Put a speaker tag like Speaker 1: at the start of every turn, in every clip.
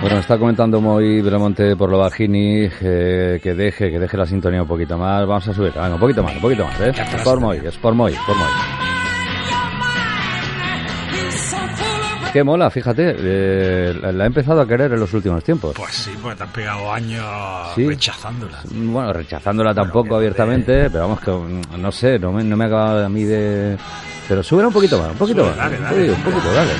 Speaker 1: Bueno, está comentando muy Belmonte por lo bajini eh, que deje, que deje la sintonía un poquito más. Vamos a subir, venga, un poquito más, un poquito más, ¿eh? Es por Moy, es por Moy, por Moy. Qué mola, fíjate, eh, la, la he empezado a querer en los últimos tiempos.
Speaker 2: Pues sí, pues te has pegado años
Speaker 1: Sí.
Speaker 2: rechazándola.
Speaker 1: Bueno, rechazándola tampoco abiertamente, pero vamos que mm, no sé, no me, no me ha acabado a mí de... Pero sube un poquito más, un poquito
Speaker 2: Sube,
Speaker 1: más.
Speaker 2: dale, dale.
Speaker 1: Sí, un poquito, dale.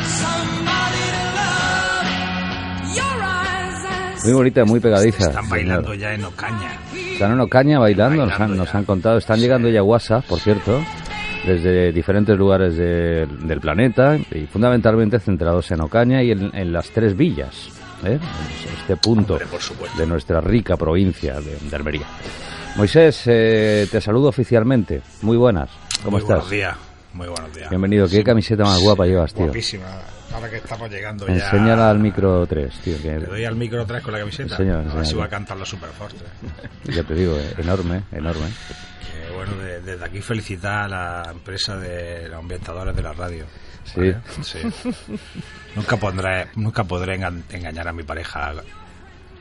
Speaker 1: Muy bonita, muy pegadiza.
Speaker 2: Están
Speaker 1: señor.
Speaker 2: bailando ya en Ocaña.
Speaker 1: Están en Ocaña bailando, nos, han, nos contado. Están llegando ya WhatsApp, por cierto, desde diferentes lugares de- del planeta y fundamentalmente centrados en Ocaña y en, en las tres villas. ¿eh? Este punto
Speaker 2: Hombre,
Speaker 1: de nuestra rica provincia de, de Almería. Moisés, eh, te saludo oficialmente. Muy buenas. ¿Cómo
Speaker 2: Muy
Speaker 1: estás?
Speaker 2: buenos días. Muy buenos días.
Speaker 1: Bienvenido. ¿Qué camiseta más guapa llevas, tío?
Speaker 2: Guapísima. Ahora que estamos llegando ya.
Speaker 1: Enséñala al micro 3, tío. Que,
Speaker 2: Le doy al micro otra vez con la camiseta.
Speaker 1: Enseña,
Speaker 2: a ver
Speaker 1: enseña.
Speaker 2: si va a cantarlo súper fuerte.
Speaker 1: ya te digo, eh, enorme, enorme.
Speaker 2: Que, bueno, de- desde aquí felicitar a la empresa de los ambientadores de la radio.
Speaker 1: Sí.
Speaker 2: ¿vale? Sí. nunca, pondré, nunca podré enga- engañar a mi pareja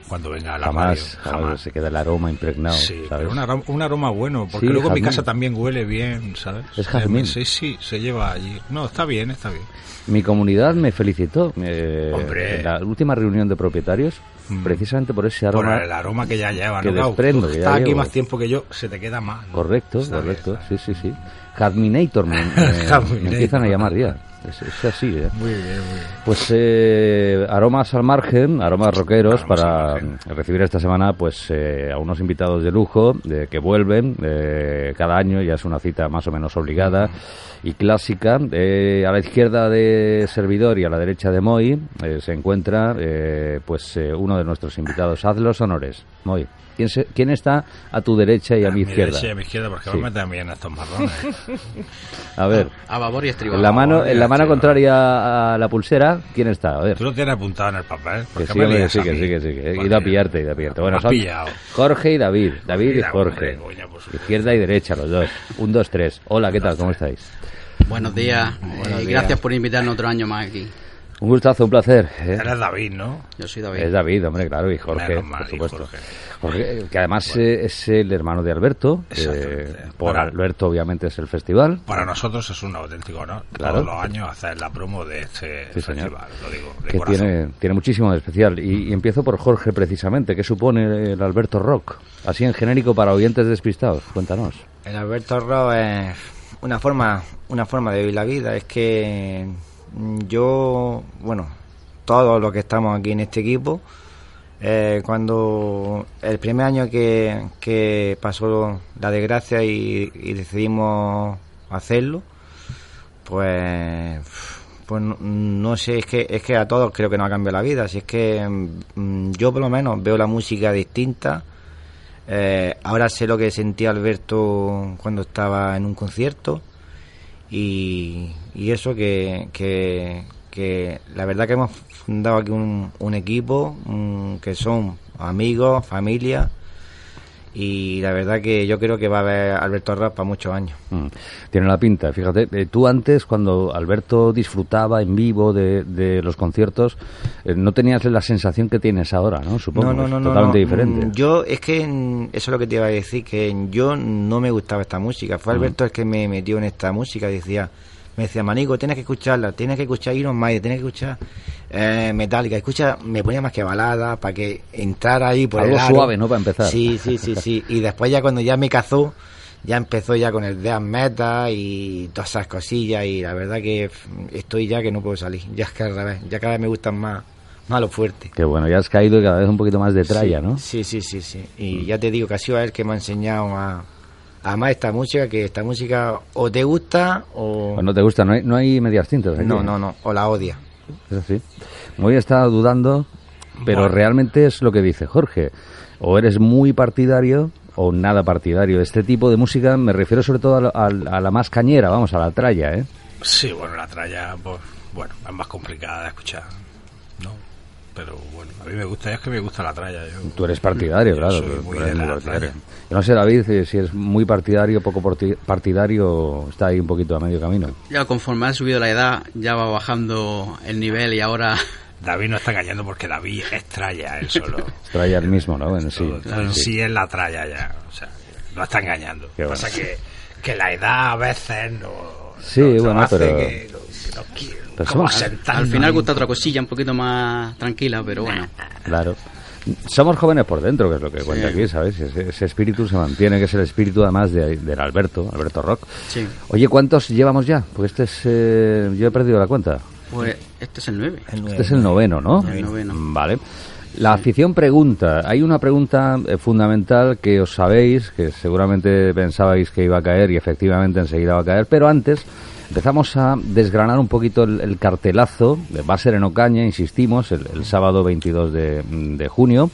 Speaker 2: cuando venga a la
Speaker 1: Jamás, jamás, se queda el aroma impregnado.
Speaker 2: Sí,
Speaker 1: ¿sabes?
Speaker 2: pero un aroma, un aroma bueno, porque
Speaker 1: Sí,
Speaker 2: luego mi casa también huele bien, ¿sabes?
Speaker 1: Es jazmín.
Speaker 2: Sí, sí, se lleva allí. No, está bien, está bien.
Speaker 1: Mi comunidad me felicitó eh,
Speaker 2: Hombre.
Speaker 1: en la última reunión de propietarios,
Speaker 2: Mm.
Speaker 1: precisamente por ese
Speaker 2: Por
Speaker 1: aroma.
Speaker 2: el aroma que ya lleva,
Speaker 1: que
Speaker 2: ¿no?
Speaker 1: Desprendo,
Speaker 2: tú
Speaker 1: que ya
Speaker 2: estás aquí
Speaker 1: llevo.
Speaker 2: más tiempo que yo, se te queda más. ¿no?
Speaker 1: Correcto,
Speaker 2: Está
Speaker 1: correcto,
Speaker 2: está
Speaker 1: sí, sí, sí. Jazminator me, me empiezan a llamar ya. Es, es así, ¿eh?
Speaker 2: Muy bien, muy bien.
Speaker 1: Pues eh, aromas al margen, aromas rockeros,
Speaker 2: Aromas
Speaker 1: para recibir esta semana pues eh, a unos invitados de lujo de, que vuelven eh, cada año, ya es una cita más o menos obligada y clásica. Eh, a la izquierda de Servidor y a la derecha de Moy eh, se encuentra eh, pues eh, uno de nuestros invitados. Haz los honores, Moy. ¿Quién, se- quién está a tu derecha y a, mi izquierda?
Speaker 2: derecha y a mi izquierda, porque
Speaker 1: Sí.
Speaker 2: me meten a estos marrones.
Speaker 1: A ver,
Speaker 3: A babor y estribor.
Speaker 1: en la mano, en la mano contraria a la pulsera, ¿quién está? A ver.
Speaker 2: Tú lo tienes apuntado en el papel. ¿por
Speaker 1: Que sí,
Speaker 2: me
Speaker 1: hombre, que sí,
Speaker 2: a
Speaker 1: que sí, que sí. He
Speaker 2: Pues
Speaker 1: ido a pillarte, he ido a pillarte. Bueno, son. Jorge y David. David y Jorge.
Speaker 2: por supuesto.
Speaker 1: Izquierda y derecha, los dos. Un, dos, tres. Hola, ¿qué tal? ¿Cómo estáis?
Speaker 3: Buenos días.
Speaker 1: Buenos
Speaker 3: eh,
Speaker 1: días.
Speaker 3: Gracias por invitarnos otro año más aquí.
Speaker 1: Un gustazo, un placer. ¿eh?
Speaker 2: Eres David, ¿no?
Speaker 3: Yo soy David.
Speaker 1: Es David, hombre, claro, y Jorge,
Speaker 2: mal,
Speaker 1: por supuesto.
Speaker 2: Jorge.
Speaker 1: Jorge, que además eh, es el hermano de Alberto. eh, por
Speaker 2: Para-
Speaker 1: Alberto, obviamente, es el festival.
Speaker 2: Para nosotros es un auténtico honor
Speaker 1: Claro.
Speaker 2: todos los años hacer la promo de este
Speaker 1: Sí, señor.
Speaker 2: festival, lo digo de
Speaker 1: que
Speaker 2: corazón.
Speaker 1: tiene, tiene muchísimo de especial. Y, y empiezo por Jorge, precisamente. ¿Qué supone el Alberto Rock? Así en genérico para oyentes despistados. Cuéntanos.
Speaker 4: El Alberto Rock es una forma, una forma de vivir la vida. Es que yo, bueno, todos los que estamos aquí en este equipo, eh, cuando el primer año que, que pasó la desgracia y, decidimos hacerlo, pues, pues no, no sé, es que, es que a todos creo que nos ha cambiado la vida. Si es que mm, yo por lo menos veo la música distinta. Eh, ahora sé lo que sentía Alberto cuando estaba en un concierto y, y eso que, que, la verdad que hemos fundado aquí un, un equipo que son amigos, familia y la verdad que yo creo que va a haber Alberto Rock para muchos años.
Speaker 1: Mm, Tiene la pinta, fíjate. eh, tú antes, cuando Alberto disfrutaba en vivo de, de los conciertos, eh, no tenías la sensación que tienes ahora, ¿no? Supongo.
Speaker 4: No, no,
Speaker 1: Totalmente diferente.
Speaker 4: Mm, Yo, es que mm, eso es lo que te iba a decir, que yo no me gustaba esta música. Fue Alberto el que me metió en esta música. Decía, me decía, Manico, tienes que escucharla, tienes que escuchar Iron Maiden, tienes que escuchar eh, Metallica. Escucha, me ponía más que balada para que entrara ahí por
Speaker 1: Algo
Speaker 4: el aro.
Speaker 1: suave, ¿no? Para empezar.
Speaker 4: Sí, sí, sí, sí. Y después ya cuando ya me cazó, ya empezó ya con el death metal y todas esas cosillas y la verdad que estoy ya que no puedo salir. Ya es que al revés, ya cada vez me gustan más, más los fuertes.
Speaker 1: Que bueno, ya has caído cada vez un poquito más de tralla,
Speaker 4: sí,
Speaker 1: ¿no?
Speaker 4: Sí, sí, sí, sí. Y ya te digo que ha sido él que me ha enseñado a, a amar esta música, que esta música o te gusta o...
Speaker 1: Pues no te gusta, no hay, no hay medias tintas. aquí.
Speaker 4: no, no, no, o la odia.
Speaker 1: Es así. Muy estado dudando, pero
Speaker 2: Bueno.
Speaker 1: realmente es lo que dice Jorge. O eres muy partidario o nada partidario. Este tipo de música me refiero sobre todo a, la- a la- a la más cañera, vamos, a la tralla, ¿eh?
Speaker 2: Sí, bueno, la tralla, pues, bueno, es más complicada de escuchar. Pero bueno, a mí me gusta, es que me gusta la tralla. Yo,
Speaker 1: Tú eres partidario,
Speaker 2: Yo
Speaker 1: claro.
Speaker 2: soy
Speaker 1: tú- tú
Speaker 2: muy
Speaker 1: eres partidario. Yo no sé, David, si es muy partidario, poco partidario, está ahí un poquito a medio camino.
Speaker 3: Ya conforme ha subido la edad, ya va bajando el nivel y ahora
Speaker 2: David no está engañando porque David es tralla él solo.
Speaker 1: Tralla el mismo, ¿no? En sí.
Speaker 2: Todo- en sí es la tralla ya, o sea, no está engañando.
Speaker 1: Qué
Speaker 2: Lo que pasa que, que la edad a veces no...
Speaker 1: Sí,
Speaker 2: no-
Speaker 1: bueno,
Speaker 2: hace
Speaker 1: pero-
Speaker 2: que-
Speaker 1: somos-
Speaker 3: al final gusta otra cosilla un poquito más tranquila, pero bueno.
Speaker 1: Claro. Somos jóvenes por dentro, que es lo que cuenta aquí, ¿sabes? Ese, ese espíritu se mantiene, que es el espíritu además de, del Alberto, Alberto Rock.
Speaker 3: Sí.
Speaker 1: Oye, ¿cuántos llevamos ya? Porque este es... eh, yo he perdido la cuenta.
Speaker 3: Pues este es el 9.
Speaker 1: Este es el noveno, ¿no?
Speaker 3: El noveno.
Speaker 1: Vale. La afición pregunta. Hay una pregunta eh, fundamental que os sabéis, que seguramente pensabais que iba a caer y efectivamente enseguida va a caer, pero antes empezamos a desgranar un poquito el, el cartelazo. Va a ser en Ocaña, insistimos, el, sábado 22 de, junio.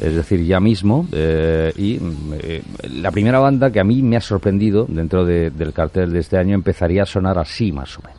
Speaker 1: Es decir, ya mismo. eh, y eh, la primera banda que a mí me ha sorprendido dentro de- del cartel de este año empezaría a sonar así, más o menos.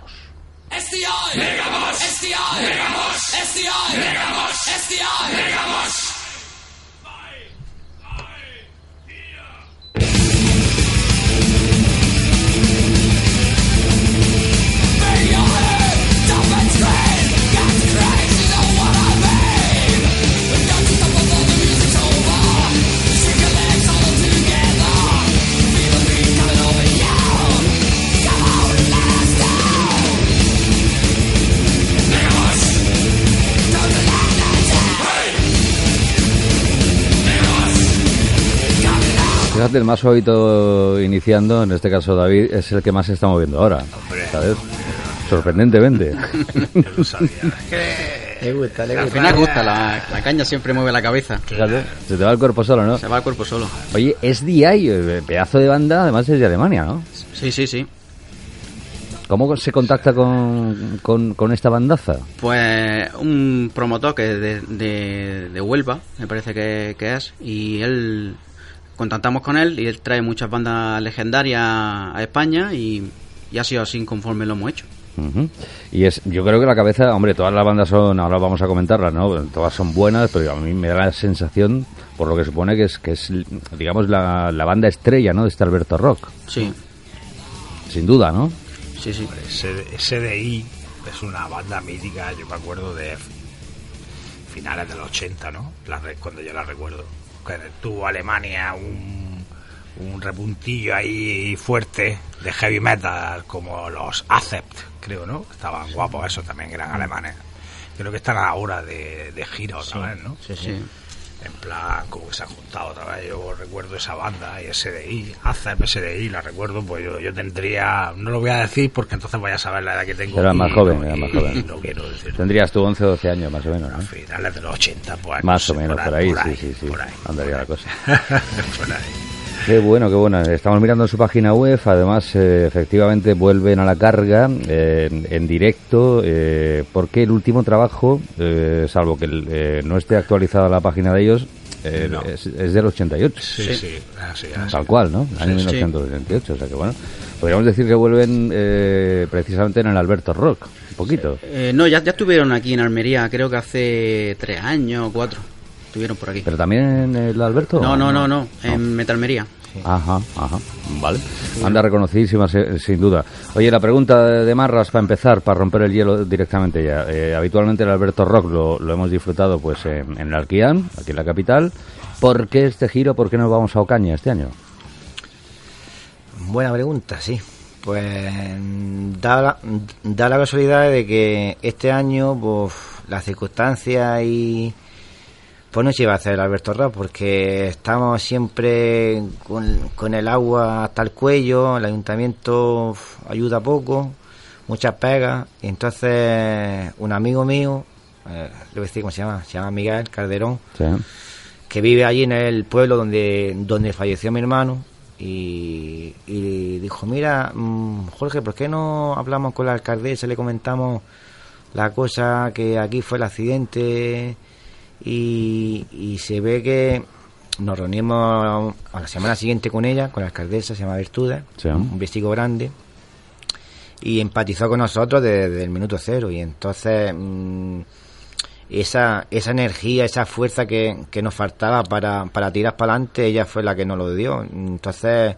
Speaker 1: Fíjate, el más suavito iniciando, en este caso David, es el que más se está moviendo ahora.
Speaker 2: Hombre.
Speaker 1: ¿Sabes? Sorprendentemente.
Speaker 2: Yo lo sabía.
Speaker 4: Le gusta, le
Speaker 3: Al final gusta, la, la caña siempre mueve la cabeza.
Speaker 1: Fíjate, se te va el cuerpo solo, ¿no?
Speaker 3: Se va el cuerpo solo.
Speaker 1: Oye, SDI, eh, pedazo de banda, además es de Alemania, ¿no?
Speaker 3: Sí, sí, sí.
Speaker 1: ¿Cómo se contacta con, con, con esta bandaza?
Speaker 3: Pues un promotor que es de, de, de Huelva, me parece que, que es, y él contactamos con él y él trae muchas bandas legendarias a España y, y ha sido así conforme lo hemos hecho.
Speaker 1: Ujú. Y es, yo creo que la cabeza, hombre, todas las bandas son, ahora vamos a comentarlas, ¿no? Todas son buenas, pero a mí me da la sensación, por lo que supone que es, que es digamos, la, la banda estrella, ¿no? De este Alberto Rock.
Speaker 3: Sí,
Speaker 1: Sin duda, ¿no?
Speaker 3: sí, sí.
Speaker 2: SD SDI es una banda mítica, yo me acuerdo de finales de los 80, ¿no? La cuando yo la recuerdo. Que tuvo Alemania un, un repuntillo ahí fuerte de heavy metal como los Acept, creo, ¿no? Estaban guapos, esos también eran alemanes. Creo que están ahora de, de gira otra vez, ¿no?
Speaker 4: Sí, sí.
Speaker 2: En plan, como que se han juntado otra vez. Yo recuerdo esa banda, y SDI, ACEP, SDI, la recuerdo, pues yo, yo tendría, no lo voy a decir porque entonces vaya a saber la edad que tengo.
Speaker 1: Era más joven,
Speaker 2: no-
Speaker 1: era más joven.
Speaker 2: No quiero decir.
Speaker 1: Tendrías tú 11 o 12 años, más o menos,
Speaker 2: A
Speaker 1: ¿no?
Speaker 2: finales de los 80, pues.
Speaker 1: Más
Speaker 2: no
Speaker 1: o menos, por ahí, sí, sí, sí.
Speaker 2: Por ahí.
Speaker 1: Andaría la cosa.
Speaker 2: por ahí.
Speaker 1: Qué bueno, qué bueno. Estamos mirando en su página web. Además, eh, efectivamente, vuelven a la carga eh, en, en directo. Eh, porque el último trabajo, eh, salvo que eh, no esté actualizada la página de ellos, eh,
Speaker 2: No.
Speaker 1: es, es del 88.
Speaker 2: Sí,
Speaker 3: Sí.
Speaker 2: sí, así, así.
Speaker 1: Tal cual, ¿no? Año
Speaker 3: Sí, sí.
Speaker 1: 1988. O sea que bueno. Podríamos decir que vuelven eh, precisamente en el Alberto Rock. Un poquito.
Speaker 3: Eh, no, ya, ya estuvieron aquí en Almería, creo que hace tres años o cuatro. estuvieron por aquí.
Speaker 1: ¿Pero también el Alberto?
Speaker 3: No, no, no, no, en Metalmería.
Speaker 1: Ajá, ajá, vale. Anda reconocidísima, sin duda. Oye, la pregunta de Marras para empezar, para romper el hielo directamente ya. Eh, habitualmente el Alberto Rock lo, lo hemos disfrutado pues en, en el Arquián, aquí en la capital. ¿Por qué este giro? ¿Por qué no vamos a Ocaña este año?
Speaker 4: Buena pregunta, sí. Pues da la, da la casualidad de que este año, pues, las circunstancias y pues no se iba a hacer Alberto Rap porque estamos siempre con, con el agua hasta el cuello, el ayuntamiento ayuda poco, muchas pegas, y entonces un amigo mío, eh, le voy a decir cómo se llama, se llama Miguel Calderón,
Speaker 1: Sí.
Speaker 4: que vive allí en el pueblo donde, donde falleció mi hermano y, y dijo, mira, mm, Jorge, ¿por qué no hablamos con la alcaldesa, le comentamos la cosa que aquí fue el accidente y, y se ve que nos reunimos a la semana siguiente con ella, con la alcaldesa, se llama Virtudes,
Speaker 1: Sí.
Speaker 4: un vestido grande y empatizó con nosotros desde, desde el minuto cero y entonces mm, esa, esa energía, esa fuerza que, que nos faltaba para, para tirar para adelante, ella fue la que nos lo dio. Entonces,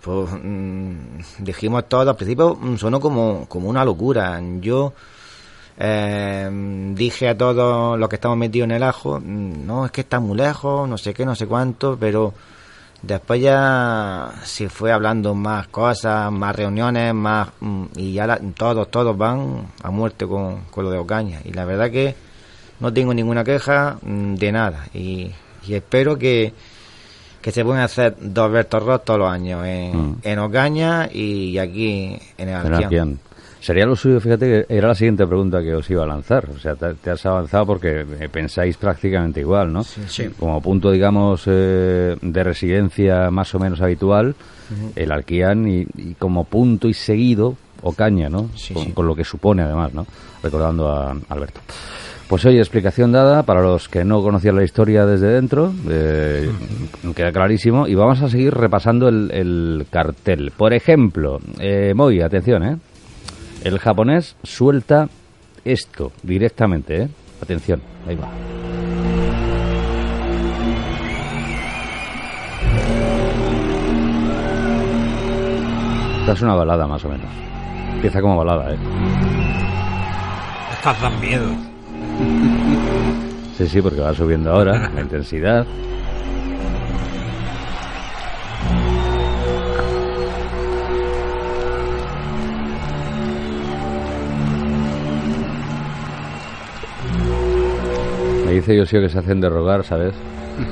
Speaker 4: pues mm, dijimos todo, al principio mm, sonó como, como una locura. Yo eh, dije a todos los que estamos metidos en el ajo, mm, no, es que está muy lejos, no sé qué, no sé cuánto, pero después ya se fue hablando más cosas, más reuniones, más mm, y ya la- todos, todos van a muerte con, con lo de Ocaña. Y la verdad que no tengo ninguna queja mm, de nada y, y espero que, que se puedan hacer dos Alberto Ross todos los años en,
Speaker 1: Mm.
Speaker 4: en Ocaña y aquí en el. Arquián.
Speaker 1: Sería lo suyo, fíjate, que era la siguiente pregunta que os iba a lanzar. O sea, te, te has avanzado porque eh, pensáis prácticamente igual, ¿no?
Speaker 3: Sí.
Speaker 1: Como punto, digamos, eh, de residencia más o menos habitual, el Alquián y, y como punto y seguido, Ocaña, ¿no?
Speaker 4: Sí,
Speaker 1: con,
Speaker 4: sí.
Speaker 1: con lo que supone, además, ¿no? Recordando a Alberto. Pues oye, explicación dada para los que no conocían la historia desde dentro, eh, queda clarísimo, y vamos a seguir repasando el, el cartel. Por ejemplo, eh, Moy, atención, ¿eh? El japonés suelta esto directamente, ¿eh? Atención, ahí va. Esta es una balada más o menos. Empieza como balada, ¿eh?
Speaker 2: Estas dan miedo.
Speaker 1: Sí, sí, porque va subiendo ahora la intensidad. Me dice Yosio que se hacen de rogar, ¿sabes?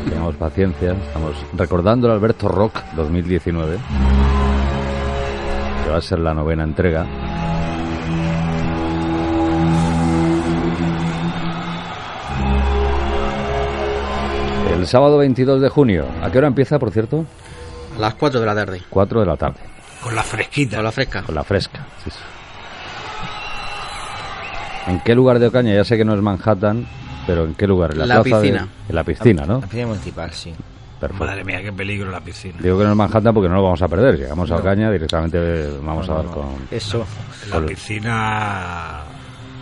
Speaker 1: Tengamos paciencia. Estamos recordando el Alberto Rock 2019, que va a ser la novena entrega. El sábado 22 de junio. ¿A qué hora empieza, por cierto?
Speaker 3: A las 4 de la tarde,
Speaker 1: 4 de la tarde,
Speaker 2: Con la fresquita.
Speaker 3: con la fresca.
Speaker 1: con la fresca. sí. ¿En qué lugar de Ocaña? Ya sé que no es Manhattan, pero ¿en qué lugar? ¿En la,
Speaker 3: La
Speaker 1: plaza de-
Speaker 3: piscina.
Speaker 1: en la piscina, ¿no?
Speaker 4: La piscina municipal, sí.
Speaker 1: Perfecto.
Speaker 2: Madre mía, qué peligro la piscina.
Speaker 1: Digo que no es Manhattan porque no lo vamos a perder. Llegamos a Ocaña, directamente eh, vamos a dar con...
Speaker 4: Eso.
Speaker 2: La
Speaker 1: Con-
Speaker 2: piscina.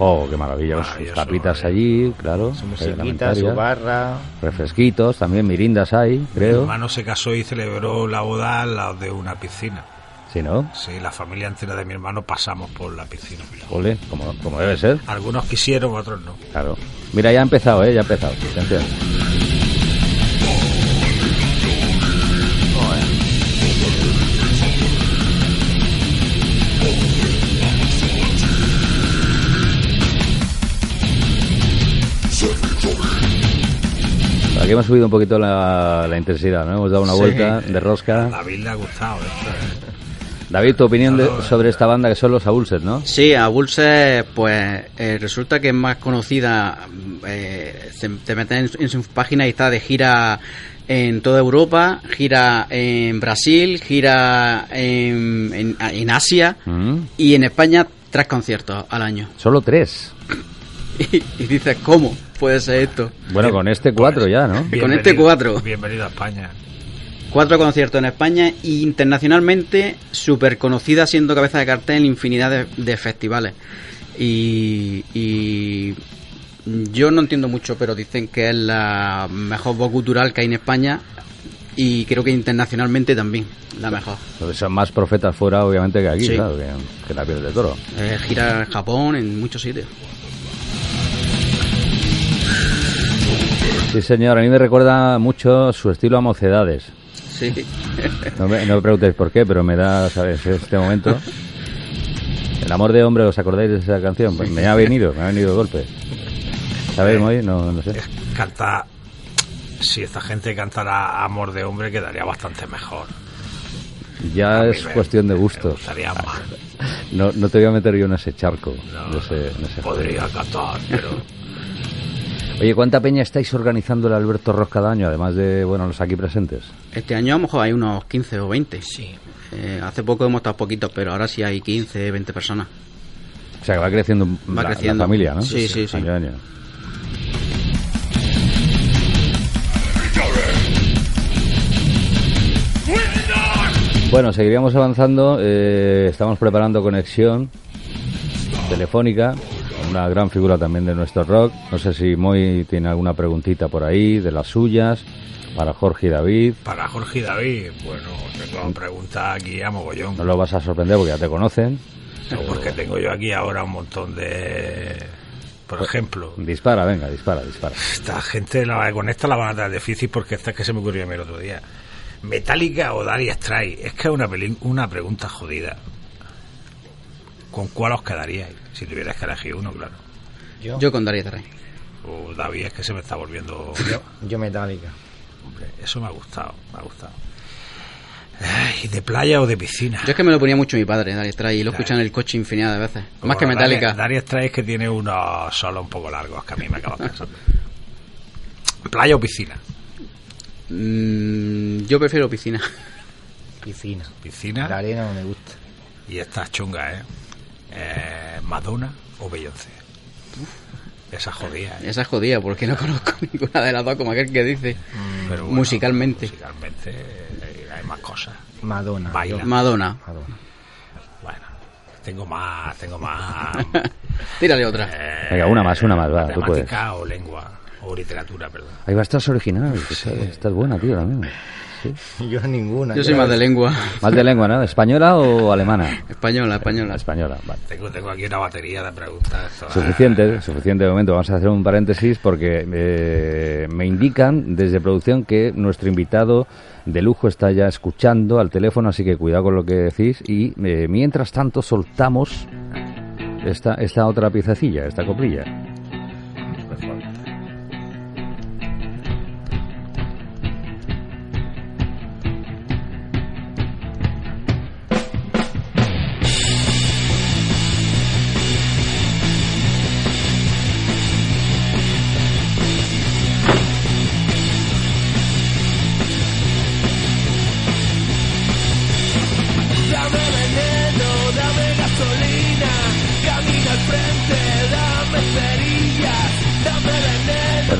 Speaker 1: Oh, qué maravilla. Con sus
Speaker 2: Maravilloso,
Speaker 1: tapitas
Speaker 2: eh.
Speaker 1: allí, claro.
Speaker 4: Su musiquita, su barra.
Speaker 1: Refresquitos, también mirindas hay,
Speaker 2: Mi
Speaker 1: creo.
Speaker 2: hermano se casó y celebró la boda al lado de una piscina.
Speaker 1: Sí, ¿no?
Speaker 2: Sí, la familia entera de mi hermano pasamos por la piscina.
Speaker 1: Ole, como, como debe ser.
Speaker 2: Algunos quisieron, otros no.
Speaker 1: Claro. Mira, ya ha empezado, ¿eh? Ya ha empezado. Atención. Aquí hemos subido un poquito la, la intensidad, ¿no? Hemos dado una
Speaker 2: Sí.
Speaker 1: vuelta de rosca.
Speaker 2: A David le ha gustado esto. ¿Eh?
Speaker 1: David, tu opinión de- sobre esta banda que son los Aulset, ¿no?
Speaker 3: Sí, a Bulse, pues eh, resulta que es más conocida. eh, se- te meten en, su- en su página y está de gira en toda Europa, gira en Brasil, gira en, en, en Asia
Speaker 1: Mm.
Speaker 3: y en España tres conciertos al año.
Speaker 1: Solo tres.
Speaker 3: Y, y dices, ¿cómo puede ser esto?
Speaker 1: Bueno, con este cuatro ya, ¿no?
Speaker 3: Con este cuatro.
Speaker 2: Bienvenido a España.
Speaker 3: Cuatro conciertos en España e internacionalmente súper conocida siendo cabeza de cartel en infinidad de, de festivales. Y, y Yo no entiendo mucho, pero dicen que es la mejor voz cultural que hay en España y creo que internacionalmente también la mejor.
Speaker 1: Son más profetas fuera, obviamente, que aquí,
Speaker 3: Sí.
Speaker 1: claro, que, que la piel de toro.
Speaker 3: Eh, gira en Japón, en muchos sitios.
Speaker 1: Sí, señor, a mí me recuerda mucho su estilo a mocedades.
Speaker 3: Sí.
Speaker 1: No me, no me preguntéis por qué, pero me da, ¿sabes? Este momento. El amor de hombre, ¿os acordáis de esa canción? Pues me ha venido, me ha venido de golpe. ¿Sabéis, Moy? No, no sé.
Speaker 2: Canta. Si esta gente cantara Amor de Hombre, quedaría bastante mejor.
Speaker 1: Ya es
Speaker 2: me-
Speaker 1: cuestión de gustos. No, no te voy a meter yo en ese charco.
Speaker 2: No,
Speaker 1: de ese- en ese
Speaker 2: Podría
Speaker 1: juego.
Speaker 2: cantar, pero.
Speaker 1: Oye, ¿cuánta peña estáis organizando el Alberto Ross cada año, además de, bueno, los aquí presentes?
Speaker 3: Este año a lo mejor hay unos 15 o 20.
Speaker 2: Sí.
Speaker 3: Eh, hace poco hemos estado poquitos, pero ahora sí hay 15, 20 personas.
Speaker 1: O sea, que va creciendo
Speaker 3: Va
Speaker 1: la,
Speaker 3: creciendo.
Speaker 1: la familia, ¿no?
Speaker 3: Sí, sí, sí.
Speaker 1: Año a año. Bueno, seguiríamos avanzando. eh, estamos preparando conexión telefónica una gran figura también de nuestro rock. No sé si Moy tiene alguna preguntita por ahí de las suyas para Jorge y David.
Speaker 2: Para Jorge y David, bueno, tengo preguntas aquí a mogollón.
Speaker 1: No lo vas a sorprender porque ya te conocen.
Speaker 2: No, porque tengo yo aquí ahora un montón de. Por ejemplo,
Speaker 1: Dispara, venga, dispara, dispara.
Speaker 2: esta gente la, con esta la van a dar difícil porque esta es que se me ocurrió a mí el otro día. ¿Metallica o Dire Straits? Es que es una, una pregunta jodida. ¿Con cuál os quedaríais? Si tuvierais que elegir uno, claro.
Speaker 4: Yo,
Speaker 3: Yo con Darío Terray.
Speaker 2: O David, es que se me está volviendo.
Speaker 4: yo metálica.
Speaker 2: Hombre, eso me ha gustado, me ha gustado. Ay, ¿De playa o de piscina?
Speaker 3: Yo es que me lo ponía mucho mi padre, Darío Terray, y lo escuchan en el coche infinidad de veces. Más que Metallica.
Speaker 2: Dire Straits que tiene unos solos un poco largos que a mí me acaba cansando. ¿Playa o piscina?
Speaker 3: Mm, yo prefiero piscina.
Speaker 4: Piscina.
Speaker 2: Piscina.
Speaker 4: La arena no me gusta.
Speaker 2: Y estas chungas, ¿eh? Eh, ¿Madonna o Beyoncé? Esa jodida, ¿eh?
Speaker 3: Esa es jodida, porque no conozco ninguna de las dos, como aquel que dice.
Speaker 2: Pero bueno,
Speaker 3: musicalmente.
Speaker 2: Musicalmente eh, hay más cosas.
Speaker 4: Madonna.
Speaker 2: Baila.
Speaker 3: Madonna.
Speaker 4: Madonna.
Speaker 2: Bueno, tengo más, tengo más.
Speaker 3: Tírale otra.
Speaker 2: eh,
Speaker 1: Venga, una más, una más, va, tú puedes.
Speaker 2: O lengua. O literatura, perdón.
Speaker 1: Ahí va, estás original. Esta, esta es buena, tío, también. Sí.
Speaker 4: Yo ninguna.
Speaker 3: Yo soy más de lengua.
Speaker 1: ¿Más de lengua, no? ¿Española o alemana?
Speaker 3: Española,
Speaker 1: La
Speaker 3: española.
Speaker 1: española, vale.
Speaker 2: Tengo, tengo aquí una batería de preguntas.
Speaker 1: Suficiente, suficiente de momento. Vamos a hacer un paréntesis porque eh, me indican desde producción que nuestro invitado de lujo está ya escuchando al teléfono, así que cuidado con lo que decís. Y eh, mientras tanto soltamos esta, esta otra piececilla, esta coprilla.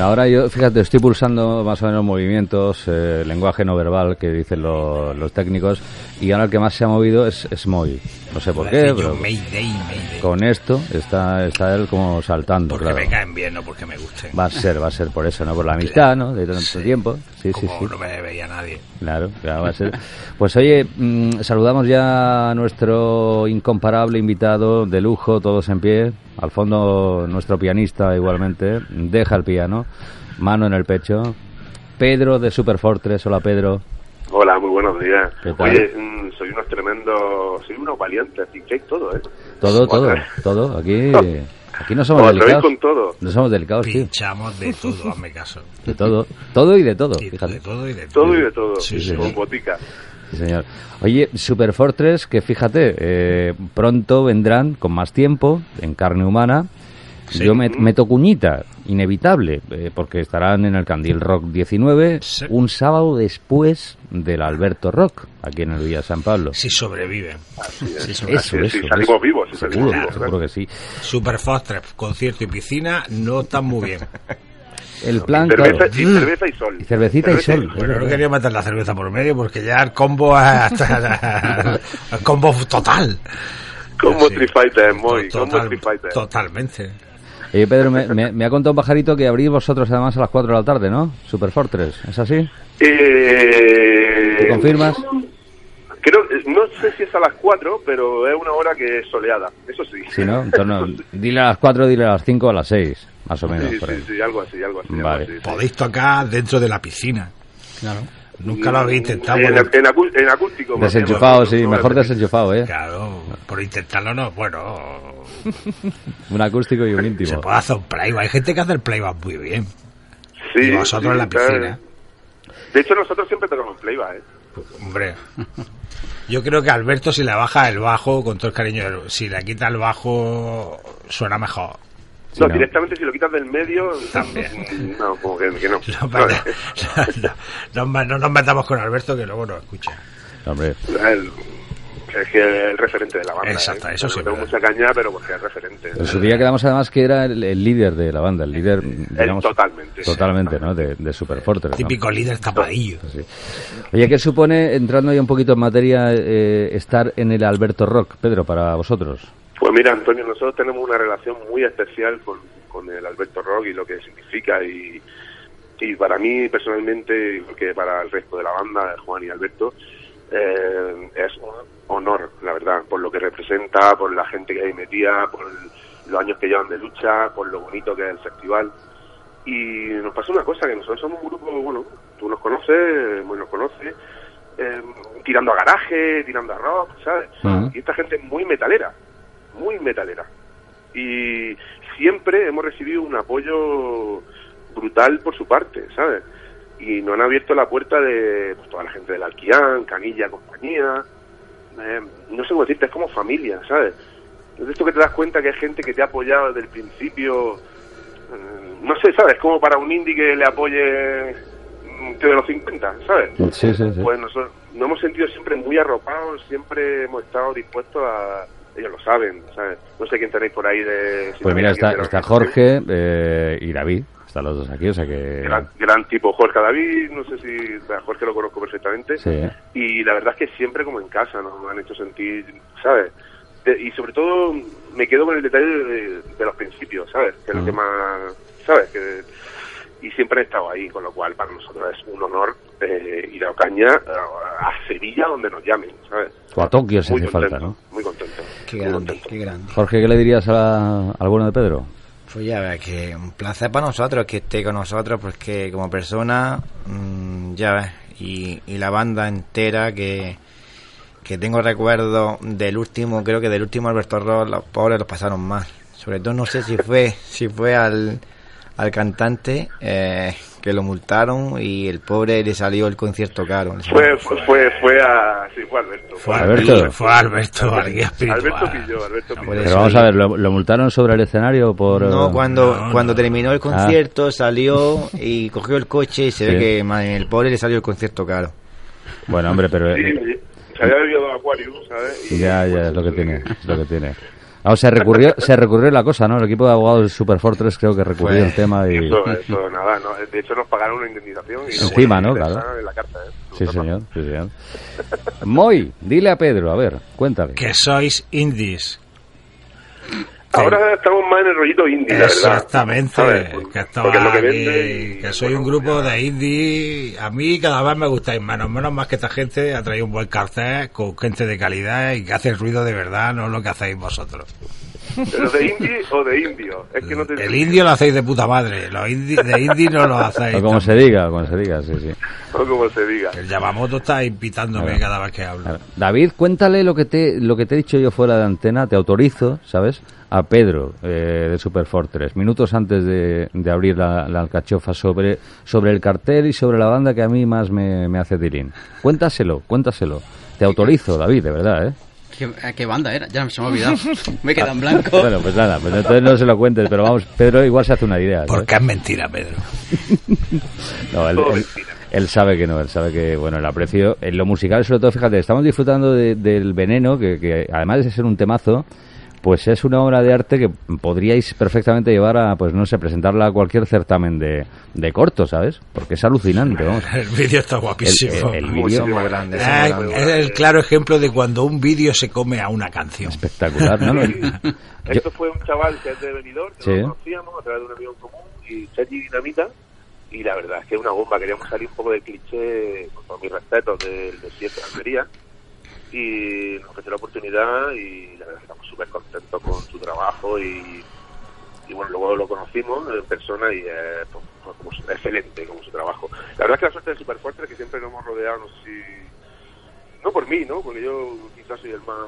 Speaker 1: Ahora yo, fíjate, estoy pulsando más o menos movimientos, eh, lenguaje no verbal que dicen lo- los técnicos, y ahora el que más se ha movido es, es Moy. No sé por qué,
Speaker 2: yo,
Speaker 1: pero
Speaker 2: Mayday, Mayday.
Speaker 1: con esto está, está él como saltando,
Speaker 2: Porque
Speaker 1: claro.
Speaker 2: me caen bien, no porque me gusten.
Speaker 1: Va a ser, va a ser por eso, ¿no? Por la amistad, ¿no? De tanto tiempo. Sí, sí,
Speaker 2: Como
Speaker 1: sí.
Speaker 2: no me veía nadie.
Speaker 1: Claro, claro, va a ser. Pues oye, mm, saludamos ya a nuestro incomparable invitado de lujo, todos en pie. Al fondo, nuestro pianista igualmente. Deja el piano, mano en el pecho. Pedro de Superfortress. Hola, Pedro.
Speaker 5: Hola, muy buenos días.
Speaker 1: ¿Qué tal?
Speaker 5: Oye, mm, soy unos tremendos, soy unos valientes, pincháis todo, ¿eh?
Speaker 1: Todo, todo, todo. Aquí, aquí no somos delicados.
Speaker 5: con todo.
Speaker 1: No somos delicados, tío.
Speaker 2: Pinchamos de todo, hazme caso.
Speaker 1: De todo. Todo y de todo,
Speaker 2: Y
Speaker 1: fíjate.
Speaker 2: de todo y de todo.
Speaker 5: Todo y de todo,
Speaker 2: Sí,
Speaker 1: sí,
Speaker 5: con botica.
Speaker 1: Sí, señor. Oye, Super Fortress, que fíjate, eh, pronto vendrán con más tiempo, en carne humana.
Speaker 2: Sí.
Speaker 1: Yo me- meto cuñita, inevitable, eh, porque estarán en el Candil Rock 19,
Speaker 2: Sí.
Speaker 1: un sábado después del Alberto Rock, aquí en el Villa San Pablo.
Speaker 2: Si sobreviven.
Speaker 5: Es.
Speaker 1: Eso,
Speaker 5: Así
Speaker 1: eso,
Speaker 5: es, sí,
Speaker 1: eso.
Speaker 5: salimos vivos,
Speaker 1: Seguro,
Speaker 5: salimos vivos,
Speaker 1: seguro que sí.
Speaker 2: Super Foster, concierto y piscina no están muy bien.
Speaker 1: El plan,
Speaker 5: Cerveza,
Speaker 1: claro,
Speaker 5: y cerveza y sol.
Speaker 1: Y cervecita y
Speaker 5: Cerveza
Speaker 1: sol.
Speaker 2: Pero no quería meter la cerveza por medio porque ya el combo es el combo total.
Speaker 5: Como
Speaker 2: Sí.
Speaker 5: Street Fighter, muy,
Speaker 2: Total-. Totalmente.
Speaker 1: Oye, Pedro, me, me- me ha contado un pajarito que abrís vosotros además a las 4 de la tarde, ¿no? Super Fortress, ¿es así?
Speaker 5: Eh,
Speaker 1: ¿Te confirmas?
Speaker 5: Creo, no sé si es a las 4, pero es una hora que es soleada, eso sí.
Speaker 1: Sí, ¿no? Entonces, dile a las 4, dile a las 5 o a las 6, más o menos.
Speaker 5: Sí,
Speaker 1: por
Speaker 5: sí,
Speaker 1: ahí.
Speaker 5: sí, algo así, algo así. algo
Speaker 1: Vale.
Speaker 5: así, sí.
Speaker 2: Podéis tocar dentro de la piscina.
Speaker 3: Claro.
Speaker 2: Nunca lo habéis intentado.
Speaker 5: En, acústico.
Speaker 1: Desenchufado, sí, mejor desenchufado, ¿eh?
Speaker 2: Claro, por intentarlo no, bueno,
Speaker 1: Un acústico y un
Speaker 2: se
Speaker 1: íntimo.
Speaker 2: puede hacer un playback. Hay gente que hace el playback muy bien.
Speaker 5: Sí,
Speaker 2: y vosotros en la piscina.
Speaker 5: De hecho, nosotros siempre tocamos playback, ¿eh?
Speaker 2: Hombre, yo creo que Alberto si le baja el bajo, con todo el cariño, si le quita el bajo, suena mejor.
Speaker 5: No,
Speaker 1: ¿no?
Speaker 5: directamente si lo quitas del medio...
Speaker 2: También.
Speaker 5: No, como que, que no.
Speaker 2: No, no, no, no, no nos metamos con Alberto que luego nos escucha.
Speaker 1: Hombre,
Speaker 5: El- es que es el referente de la banda.
Speaker 2: Exacto,
Speaker 5: ¿eh?
Speaker 2: eso sí, verdad.
Speaker 5: mucha caña, pero porque es referente.
Speaker 1: en su día quedamos además que era el, el líder de la banda, el líder, digamos...
Speaker 5: totalmente, sí.
Speaker 1: Totalmente, ¿no? De, de Super Fortress, ¿no?
Speaker 2: Típico líder tapadillo.
Speaker 1: Sí. Oye, ¿qué supone, entrando ya un poquito en materia, eh, estar en el Alberto Rock, Pedro, para vosotros?
Speaker 5: Pues mira, Antonio, nosotros tenemos una relación muy especial con, con el Alberto Rock y lo que significa y, y para mí personalmente, que para el resto de la banda, Juan y Alberto, eh, es un honor, la verdad, por lo que representa, por la gente que hay metida, por el- los años que llevan de lucha, por lo bonito que es el festival. Y nos pasa una cosa, que nosotros somos un grupo, bueno, tú nos conoces, muy nos conoces, eh, tirando a garaje, tirando a rock, ¿sabes? Y esta gente es muy metalera, muy metalera. Y siempre hemos recibido un apoyo brutal por su parte, ¿sabes? Y nos han abierto la puerta de pues, toda la gente del Alquián, Canilla, compañía. eh, no sé cómo decirte, es como familia, ¿sabes? Es esto que te das cuenta que hay gente que te ha apoyado desde el principio. eh, no sé, ¿sabes? Como para un indie que le apoye tío de los 50, ¿sabes?
Speaker 1: Sí, sí, sí.
Speaker 5: Pues nosotros nos hemos sentido siempre muy arropados, siempre hemos estado dispuestos a... Ellos lo saben, ¿sabes? No sé quién tenéis por ahí de... si
Speaker 1: Pues mira, está, está. Jorge eh, y David, están los dos aquí, o sea que...
Speaker 5: Gran, gran tipo Jorge David, no sé si Jorge lo conozco perfectamente.
Speaker 1: Sí.
Speaker 5: Y la verdad es que siempre como en casa nos han hecho sentir, ¿sabes? De- y sobre todo me quedo con el detalle de, de los principios, ¿sabes? Que es lo que más, ¿sabes? Que, y siempre han estado ahí, con lo cual para nosotros es un honor eh, ir a Ocaña, a, a Sevilla, donde nos llamen, ¿sabes?
Speaker 1: O a Tokio si
Speaker 5: Muy
Speaker 1: hace
Speaker 5: contento,
Speaker 1: falta, ¿no?
Speaker 5: Muy contento.
Speaker 3: Qué
Speaker 5: muy
Speaker 3: grande,
Speaker 5: contento.
Speaker 3: qué grande.
Speaker 1: Jorge, ¿qué le dirías a- al bueno de Pedro?
Speaker 4: Pues ya ves que un placer para nosotros que esté con nosotros, porque como persona, mm, ya ves, y, y la banda entera que, que tengo recuerdos del último, creo que del último Alberto Ross, los pobres los pasaron mal. Sobre todo no sé si fue, si fue al, al cantante eh, que lo multaron y el pobre le salió el concierto caro.
Speaker 5: Fue, fue, fue, fue a... Sí, fue Alberto.
Speaker 2: Fue
Speaker 1: Alberto.
Speaker 2: Alberto, fue Alberto.
Speaker 5: Alberto pilló, Alberto pilló.
Speaker 1: Pero vamos a ver, ¿lo, lo multaron sobre el escenario por...?
Speaker 4: No,
Speaker 1: eh,
Speaker 4: cuando,
Speaker 2: No,
Speaker 4: cuando
Speaker 2: no.
Speaker 4: terminó el concierto salió y cogió el coche y se
Speaker 1: Sí.
Speaker 4: ve que man, el pobre le salió el concierto caro.
Speaker 1: Bueno, hombre, pero...
Speaker 5: Sí,
Speaker 1: eh,
Speaker 5: se había bebido dos Aquarius, ¿sabes? Y-
Speaker 1: Ya, ya, es lo que tiene, es lo que tiene. Ah, o sea, recurrió, se recurrió la cosa, ¿no? El equipo de abogados de Super Fortress creo que recurrió
Speaker 4: Pues,
Speaker 1: el tema y...
Speaker 5: Eso, eso, nada, no, de hecho nos pagaron una indemnización. Y
Speaker 1: Encima, ¿no? Claro.
Speaker 5: En la carta, ¿eh?
Speaker 1: Sí, señor, sí, señor. Moy, dile a Pedro, a ver, cuéntale.
Speaker 2: Que sois indies.
Speaker 5: Ahora estamos más en el rollito indie, la verdad.
Speaker 2: Exactamente, que,
Speaker 5: que
Speaker 2: aquí,
Speaker 5: vende y-
Speaker 2: que soy un grupo
Speaker 5: ya.
Speaker 2: de indie. A mí cada vez me gustáis menos, menos más que esta gente ha traído un buen cartel con gente de calidad y que hace ruido de verdad, no lo que hacéis vosotros.
Speaker 5: ¿Pero de indie o de indio? Es que no te
Speaker 2: El indio lo hacéis de puta madre, los indie, de indie no lo hacéis.
Speaker 1: O como se diga, o como se diga, sí, sí.
Speaker 5: O como se diga.
Speaker 2: El Yamamoto está invitándome cada vez que hablo.
Speaker 1: David, cuéntale lo que te lo que te he dicho yo fuera de antena, te autorizo, ¿sabes? A Pedro eh, de Super Fortress, minutos antes de, de abrir la, la alcachofa sobre, sobre el cartel y sobre la banda que a mí más me, me hace tilín. Cuéntaselo, cuéntaselo. Te autorizo, David, de verdad, ¿eh?
Speaker 3: ¿Qué, a qué banda era? Ya se me ha olvidado. Me queda en blanco.
Speaker 1: Bueno, pues nada, pues entonces no se lo cuentes, pero vamos, Pedro igual se hace una idea. ¿sabes?
Speaker 2: Porque es mentira, Pedro.
Speaker 1: No, él, él sabe que no, él sabe que, bueno, el aprecio, en lo musical sobre todo, fíjate, estamos disfrutando de- del veneno, que, que además de ser un temazo, pues es una obra de arte que podríais perfectamente llevar a, pues no sé, presentarla a cualquier certamen de, de corto, ¿sabes? Porque es alucinante, vamos.
Speaker 2: El vídeo está guapísimo.
Speaker 1: El- vídeo
Speaker 4: grandes,
Speaker 2: Ah, es el claro ejemplo de cuando un vídeo se come a una canción.
Speaker 1: espectacular, ¿no? Yo-
Speaker 5: Esto fue un chaval que es de Benidorm, que
Speaker 1: Sí.
Speaker 5: lo conocíamos a través de un amigo en común, y Sergi Dinamita, y la verdad es que es una bomba, queríamos salir un poco del cliché, con mis respetos, del desierto de Almería, y nos ofreció la oportunidad, y la verdad estamos súper contentos con su trabajo, y, y bueno, luego lo conocimos en persona, y es pues, pues, como su- excelente como su trabajo. La verdad es que la suerte de Superfortre es que siempre nos hemos rodeado, no sé si... No por mí, ¿no? Porque yo quizás soy el más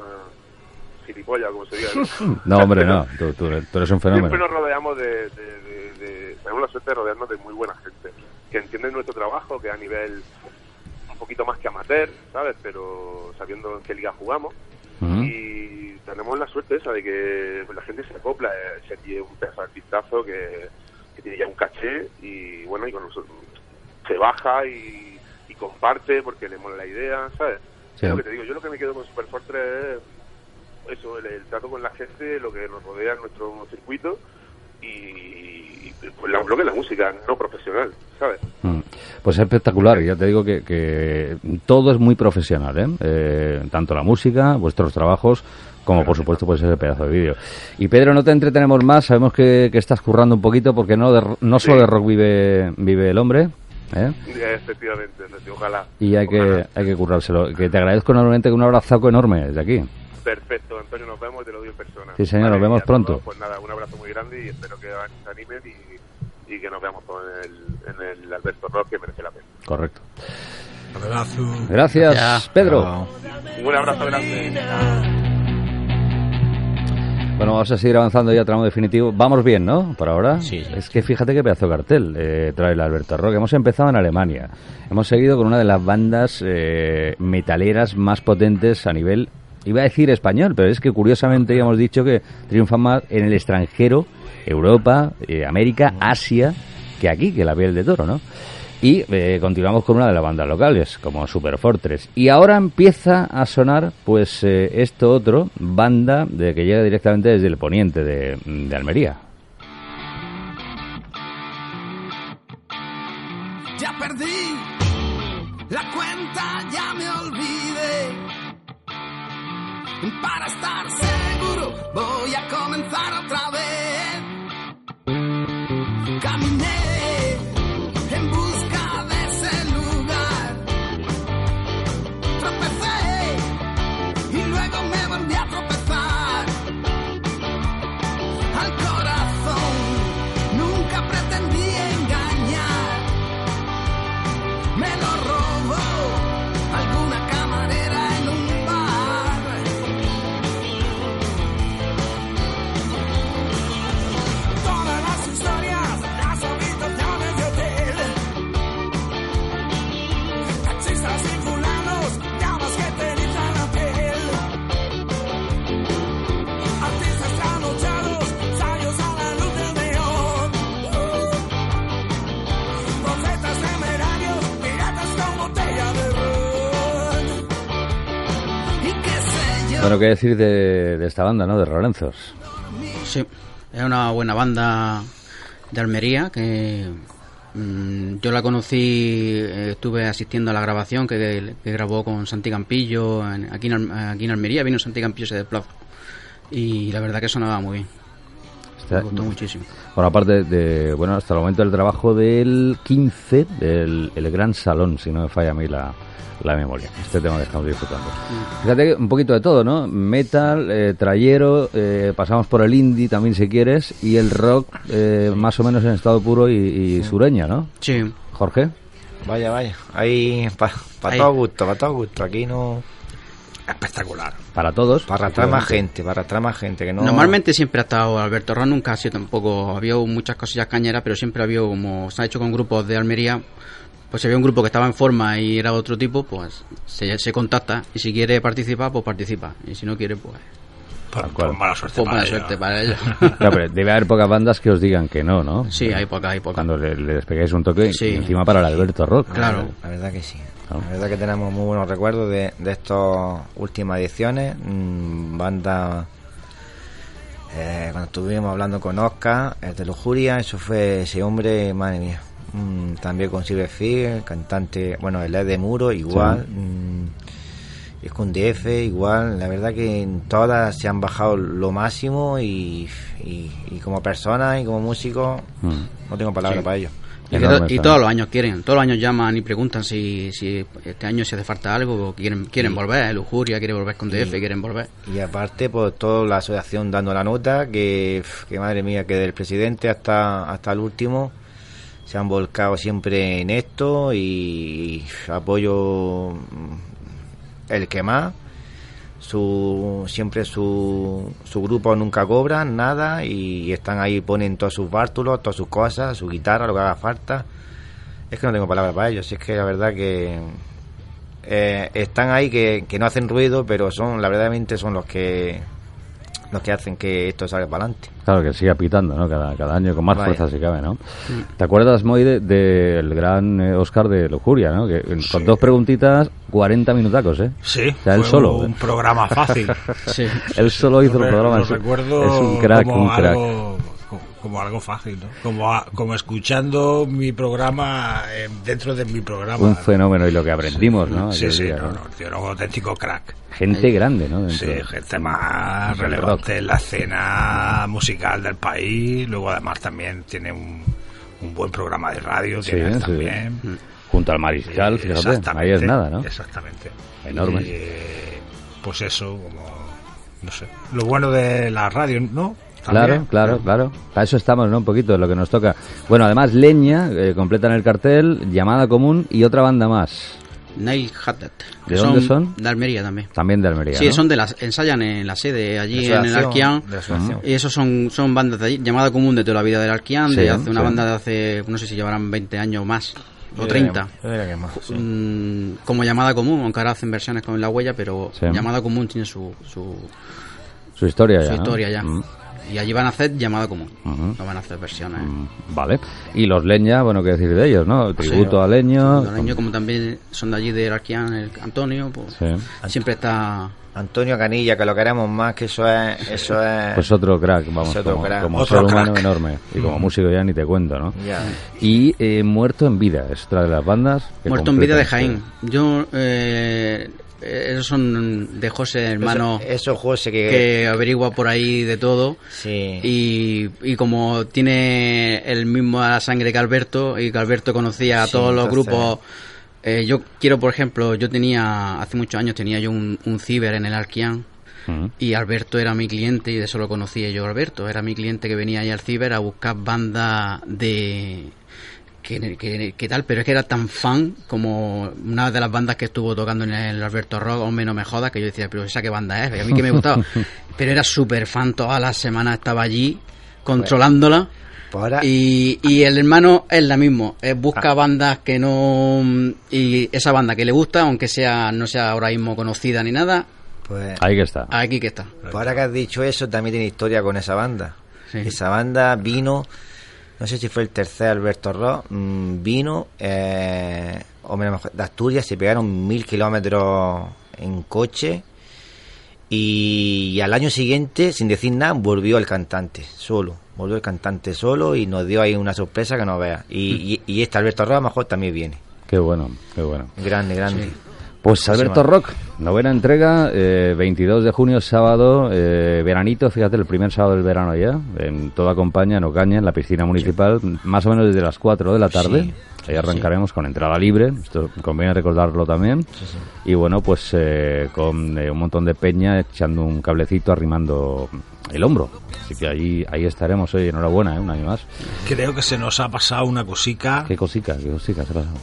Speaker 5: gilipollas, como se diga. ¿no?
Speaker 1: No, hombre, no, tú, tú- tú eres un
Speaker 5: Siempre
Speaker 1: fenómeno.
Speaker 5: nos rodeamos de, de- de- de- Tenemos la suerte de rodearnos de muy buena gente, que entienden nuestro trabajo, que a nivel poquito más que amateur, ¿sabes? Pero sabiendo en qué liga jugamos. Y tenemos la suerte esa de que pues, la gente se acopla. Eh, Sergi es un artistazo que, que tiene ya un caché y bueno, y con nosotros se baja y, y comparte porque le mola la idea, ¿sabes?
Speaker 1: Sí.
Speaker 5: Lo que te digo, yo lo que me quedo con Superfortre es eso, el, el trato con la gente, lo que nos rodea en nuestro circuito y la, lo que es la música no profesional, ¿sabes?
Speaker 1: Mm. Pues es espectacular, ya te digo que, que todo es muy profesional, ¿eh? Eh, Tanto la música, vuestros trabajos, como por supuesto pues ese pedazo de vídeo. Y Pedro, no te entretenemos más, sabemos que, que estás currando un poquito porque no, de- no solo
Speaker 5: Sí.
Speaker 1: de rock vive, vive el hombre, ¿eh?
Speaker 5: Efectivamente, ojalá.
Speaker 1: Y hay que, hay que currárselo. Que te agradezco enormemente un abrazaco enorme desde aquí.
Speaker 5: Perfecto, Antonio, nos vemos y te lo digo en persona.
Speaker 1: Sí, señor, nos vemos pronto.
Speaker 5: todos, Pues nada, un abrazo muy grande y espero que se animen y, y que nos veamos todos en el, en el Alberto Rock, que merece la pena.
Speaker 1: Correcto.
Speaker 2: Abrazo.
Speaker 1: Gracias. Pedro.
Speaker 3: Chao.
Speaker 5: Un abrazo grande.
Speaker 1: Bueno, vamos a seguir avanzando ya a tramo definitivo. Vamos bien, ¿no? Por ahora.
Speaker 3: Sí, sí.
Speaker 1: Es que fíjate qué pedazo de cartel eh, trae el Alberto Rock. Hemos empezado en Alemania. Hemos seguido con una de las bandas eh, metaleras más potentes a nivel, iba a decir español, pero es que curiosamente ya hemos dicho que triunfan más en el extranjero, Europa, eh, América, Asia, que aquí, que la piel de toro, ¿no? Y eh, continuamos con una de las bandas locales, como Super Fortress. Y ahora empieza a sonar, pues, eh, esto otro, banda de que llega directamente desde el poniente de, de Almería.
Speaker 6: Ya perdí la Para
Speaker 1: Bueno, ¿qué decir de, de esta banda, no? De Lorenzos.
Speaker 3: Sí, es una buena banda de Almería que mm, yo la conocí, estuve asistiendo a la grabación que, que grabó con Santi Campillo en- aquí, en, aquí en Almería, vino Santi Campillo se desplazó y la verdad que sonaba muy bien,
Speaker 1: Está-
Speaker 3: me gustó muchísimo.
Speaker 1: Por aparte de, bueno, hasta el momento del trabajo del 15, del el Gran Salón, si no me falla a mí la, la memoria. Este tema que estamos disfrutando. Fíjate que un poquito de todo, ¿no? Metal, eh, trayero, eh, pasamos por el indie también si quieres, y el rock eh, más o menos en estado puro y, y sureña, ¿no?
Speaker 3: Sí,
Speaker 1: Jorge.
Speaker 4: Vaya, vaya. Ahí, para
Speaker 3: Ahí.
Speaker 4: todo gusto, para todo gusto. Aquí no.
Speaker 2: Espectacular.
Speaker 1: Para todos.
Speaker 4: Para arrastrar más gente, para arrastrar más gente. que no
Speaker 3: Normalmente siempre ha estado Alberto Ron, nunca ha sido tampoco, había muchas cosillas cañeras, pero siempre había como, se ha hecho con grupos de Almería, pues si había un grupo que estaba en forma y era otro tipo, pues se, se contacta y si quiere participar, pues participa, y si no quiere, pues,
Speaker 2: Por, mala suerte.
Speaker 3: pues
Speaker 2: para
Speaker 3: mala suerte para ellos.
Speaker 1: Ya, pero debe haber pocas bandas que os digan que no, ¿no?
Speaker 3: sí, hay poca, hay poca.
Speaker 1: Cuando le, le despegáis un toque
Speaker 3: Sí.
Speaker 1: y encima para el Alberto Rock.
Speaker 3: Claro.
Speaker 4: La verdad que sí. La verdad que tenemos muy buenos recuerdos de, de estas últimas ediciones. mm, bandas Eh, cuando estuvimos hablando con Oscar, el de Lujuria, eso fue ese hombre, madre mía. Mm, también con Silver Field, cantante, bueno, el de Muro, igual. mm, es con DF, igual. La verdad que en todas se han bajado lo máximo y, y, y como persona y como músico,
Speaker 1: Mm.
Speaker 4: no tengo palabras
Speaker 3: Sí.
Speaker 4: para ello.
Speaker 3: Y, to- todos los años quieren, todos los años llaman y preguntan si, si este año si hace falta algo, o quieren, quieren volver, Lujuria quiere volver con DF, quieren volver.
Speaker 4: Y aparte, pues toda la asociación dando la nota, que, que madre mía, que del presidente hasta, hasta el último se han volcado siempre en esto y apoyo mm, el que más. Su, siempre su, su grupo nunca cobran nada y están ahí, ponen todos sus bártulos, todas sus cosas, su guitarra, lo que haga falta. Es que no tengo palabras para ellos, es que la verdad que eh, están ahí que, que no hacen ruido, pero son, la verdaderamente son los que los que hacen que esto salga para adelante.
Speaker 1: Claro, que siga pitando, ¿no? Cada, cada año con más
Speaker 4: Vaya.
Speaker 1: fuerza si cabe, ¿no? ¿Te acuerdas, Moy, de- del gran eh, Oscar de Lujuria, ¿no? Que eh, con dos preguntitas, 40 minutacos, ¿eh?
Speaker 2: Sí,
Speaker 1: O sea, él
Speaker 2: fue
Speaker 1: solo.
Speaker 2: un programa fácil.
Speaker 3: Sí.
Speaker 1: Él solo hizo el programa.
Speaker 2: lo
Speaker 1: es-
Speaker 2: recuerdo
Speaker 1: es un crack,
Speaker 2: como
Speaker 1: un crack.
Speaker 2: Algo, como algo fácil, ¿no? Como, a- como escuchando mi programa eh, dentro de mi programa.
Speaker 1: Un fenómeno y lo que aprendimos, ¿no?
Speaker 2: Sí, sí,
Speaker 1: día,
Speaker 2: no,
Speaker 1: ¿no?
Speaker 2: tío era un auténtico crack.
Speaker 1: Gente grande, ¿no? Dentro.
Speaker 2: Sí, gente más relevante en la escena musical del país. Luego, además, también tiene un, un buen programa de radio.
Speaker 1: Sí,
Speaker 2: tiene
Speaker 1: sí.
Speaker 2: también.
Speaker 1: Junto al mariscal,
Speaker 2: Sí,
Speaker 1: fíjate, ahí
Speaker 2: exactamente,
Speaker 1: es nada, ¿no?
Speaker 2: Exactamente.
Speaker 1: Enorme.
Speaker 2: Y, eh, pues eso, como. No sé. Lo bueno de la radio, ¿no?
Speaker 1: Claro, claro, claro. Para eso estamos, ¿no? Un poquito de lo que nos toca. Bueno, además, Leña, eh, completan el cartel, Llamada Común y otra banda más.
Speaker 3: Nail Haddad.
Speaker 1: ¿De dónde son?
Speaker 3: De Almería también.
Speaker 1: También de Almería,
Speaker 3: Sí,
Speaker 1: ¿no?
Speaker 3: son de las ensayan en la sede allí
Speaker 4: La
Speaker 3: en el Arquián.
Speaker 4: de la asociación.
Speaker 3: Y esos son, son bandas de allí, llamada común de toda la vida del Arquián, de hace una
Speaker 1: sí.
Speaker 3: banda de hace, no sé si llevarán 20 años más, o
Speaker 4: Yo
Speaker 3: 30.
Speaker 4: diría que- yo diría que más, sí.
Speaker 3: Mm, como llamada común, aunque ahora hacen versiones con la huella, pero
Speaker 1: Sí.
Speaker 3: llamada común tiene su, su,
Speaker 1: Su historia
Speaker 3: su
Speaker 1: ya, ¿no?
Speaker 3: historia ya.
Speaker 1: Mm,
Speaker 3: Y allí van a hacer llamada común, no van a hacer versiones.
Speaker 1: mm, Vale. Y los Leña, bueno, qué decir de ellos, ¿no? Tributo
Speaker 3: Sí.
Speaker 1: a Leño.
Speaker 3: Los niños, como también son de allí de Arquián, el Antonio, pues
Speaker 1: Sí.
Speaker 3: siempre está
Speaker 4: Antonio Canilla, que lo queremos más, que eso es... Eso es
Speaker 1: Pues otro crack, vamos,
Speaker 4: otro
Speaker 1: como,
Speaker 4: crack.
Speaker 1: como
Speaker 2: Otro
Speaker 1: ser humano enorme. Y como músico ya ni te cuento, ¿no? Y eh, Muerto en Vida, es otra de las bandas. que
Speaker 3: Muerto en vida de Jaén. Yo, eh, eh, esos son de José, hermano,
Speaker 4: Eso, eso José, que...
Speaker 3: que averigua por ahí de todo.
Speaker 4: Sí.
Speaker 3: Y, y como tiene el mismo la sangre que Alberto, y que Alberto conocía a
Speaker 4: Sí,
Speaker 3: todos los grupos. eh, yo quiero, por ejemplo, yo tenía, hace muchos años tenía yo un, un ciber en el Arquián.
Speaker 1: Mm.
Speaker 3: Y Alberto era mi cliente y de eso lo conocía yo Alberto. Era mi cliente que venía ahí al ciber a buscar bandas de... Que, que- que tal, pero es que era tan fan como una de las bandas que estuvo tocando en el Alberto Rock, o menos me jodas, que yo decía, pero esa qué banda es, y a mí que me gustaba. pero era súper fan, todas las semanas estaba allí controlándola.
Speaker 4: Pues ahora-
Speaker 3: Y, y el hermano es la mismo, es busca bandas que no... Y esa banda que le gusta, aunque sea no sea ahora mismo conocida ni nada,
Speaker 4: Pues,
Speaker 1: Ahí que está.
Speaker 3: aquí que está.
Speaker 4: pues ahora que has dicho eso, también tiene historia con esa banda.
Speaker 3: Sí.
Speaker 4: Esa banda vino, no sé si fue el tercer Alberto Rock, mm, vino, eh, o menos, de Asturias, se pegaron mil kilómetros en coche y, y al año siguiente, sin decir nada, volvió el cantante, solo. Volvió el cantante solo y nos dio ahí una sorpresa que no veas. Y, y, y este Alberto Rock a lo mejor también viene.
Speaker 1: Qué bueno, qué bueno.
Speaker 4: Grande, grande.
Speaker 1: Pues Alberto. Rock, novena entrega, eh, 22 de junio, sábado, eh, veranito, fíjate, el primer sábado del verano ya, en toda compañía, en Ocaña, en la piscina municipal, más o menos desde las 4 de la tarde.
Speaker 4: Sí,
Speaker 1: Ahí arrancaremos con entrada libre, esto conviene recordarlo también. Y bueno, pues eh, con eh, un montón de peña echando un cablecito, arrimando el hombro. Así que ahí, ahí estaremos hoy, enhorabuena, ¿eh? un año más.
Speaker 2: Creo que se nos ha pasado una cosica
Speaker 1: Qué cosica, qué cosica se ha pasado.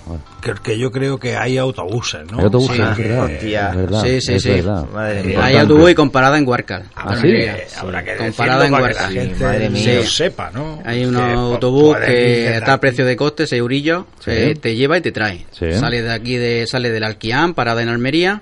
Speaker 2: Que, que yo creo que hay autobuses, ¿no?
Speaker 1: Hay autobuses,
Speaker 2: Sí,
Speaker 1: es verdad,
Speaker 4: hostia.
Speaker 1: es verdad,
Speaker 3: Sí, sí,
Speaker 1: es
Speaker 3: sí.
Speaker 4: Madre.
Speaker 3: Ahí autobús y comparada en Huarcal.
Speaker 1: ¿Ah, sí?
Speaker 2: Habrá que
Speaker 3: Comparada
Speaker 2: decirlo
Speaker 3: en
Speaker 2: que la
Speaker 3: Huarcal.
Speaker 2: gente
Speaker 4: madre
Speaker 2: se
Speaker 4: mía.
Speaker 2: lo sepa, ¿no?
Speaker 3: Hay un
Speaker 2: Que
Speaker 3: autobús que está a precio de coste, 6 eurillos,
Speaker 1: Sí.
Speaker 3: eh, te lleva y te trae.
Speaker 1: Sí.
Speaker 3: Sale de aquí, de sale del Alquián, parada en Almería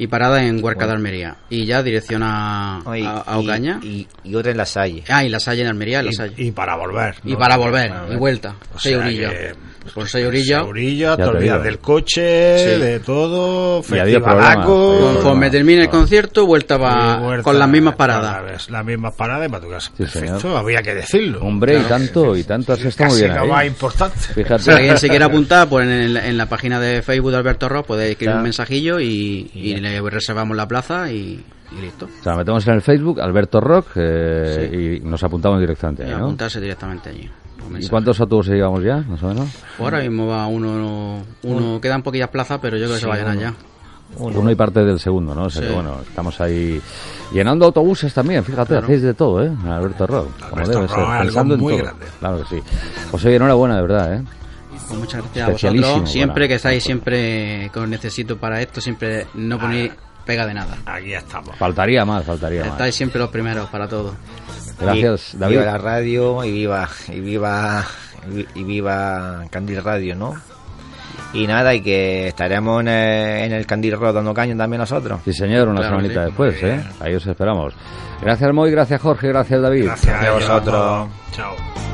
Speaker 3: y parada en Huarca de Almería. Y ya dirección a,
Speaker 4: Oye,
Speaker 3: a, a Ocaña.
Speaker 4: Y, y, y otra en la Salle.
Speaker 3: Ah, y la Salle en Almería, la Salle.
Speaker 2: Y, y para volver.
Speaker 3: Y
Speaker 2: ¿no?
Speaker 3: para volver, y vuelta,
Speaker 2: O
Speaker 3: seis
Speaker 2: que
Speaker 3: por seis orillas.
Speaker 2: Orillas, te olvidas del coche,
Speaker 3: Sí.
Speaker 2: de todo, festivalaco,
Speaker 3: Conforme termine el
Speaker 1: ah.
Speaker 3: concierto, vuelta, va
Speaker 2: vuelta
Speaker 3: con las mismas paradas.
Speaker 2: Las mismas paradas y para tu casa.
Speaker 1: Sí,
Speaker 2: Perfecto,
Speaker 1: señor.
Speaker 2: había que decirlo.
Speaker 1: Hombre, y tanto, y tanto, has estado muy bien
Speaker 2: lo más importante.
Speaker 1: Fíjate.
Speaker 3: Si alguien se quiere apuntar, pues en, en la página de Facebook de Alberto Ross puede escribir
Speaker 4: Claro.
Speaker 3: un mensajillo y, le reservamos la plaza y, y listo.
Speaker 1: O sea, metemos en el Facebook Alberto Rock eh, y nos apuntamos directamente
Speaker 3: Y apuntarse directamente allí.
Speaker 1: ¿Y cuántos autobuses llevamos ya, más o menos?
Speaker 3: Pues ahora mismo va uno, uno quedan poquillas plazas, pero yo creo que se va a llenar ya.
Speaker 1: Uno y parte del segundo, ¿no? O sea que,
Speaker 3: Sí.
Speaker 1: bueno, estamos ahí llenando autobuses también, fíjate,
Speaker 3: Claro.
Speaker 1: hacéis de todo, ¿eh? Alberto Rock, como
Speaker 2: Alberto
Speaker 1: debe
Speaker 2: Rock
Speaker 1: ser,
Speaker 2: algo
Speaker 1: pensando en
Speaker 2: muy
Speaker 1: todo.
Speaker 2: grande.
Speaker 1: Claro que sí. Pues oye, enhorabuena, de verdad, ¿eh?
Speaker 3: Pues muchas gracias a vosotros. Siempre que estáis, siempre que os necesito para esto, siempre no ponéis pega de nada.
Speaker 2: Aquí estamos.
Speaker 1: Faltaría más, faltaría más.
Speaker 3: Estáis siempre los primeros para todo.
Speaker 1: Gracias,
Speaker 4: Y-
Speaker 1: David.
Speaker 4: Viva la radio y viva, y viva, y viva Candil Radio, ¿no? Y nada, y que estaremos en el, en el Candil Rock dando caña también nosotros.
Speaker 1: Sí, señor, una
Speaker 3: Claro,
Speaker 1: semanita
Speaker 3: sí.
Speaker 1: después, ¿eh? Ahí os esperamos. Gracias, Moy, gracias, Jorge, gracias, David.
Speaker 2: Gracias
Speaker 4: a vosotros.
Speaker 2: Chao.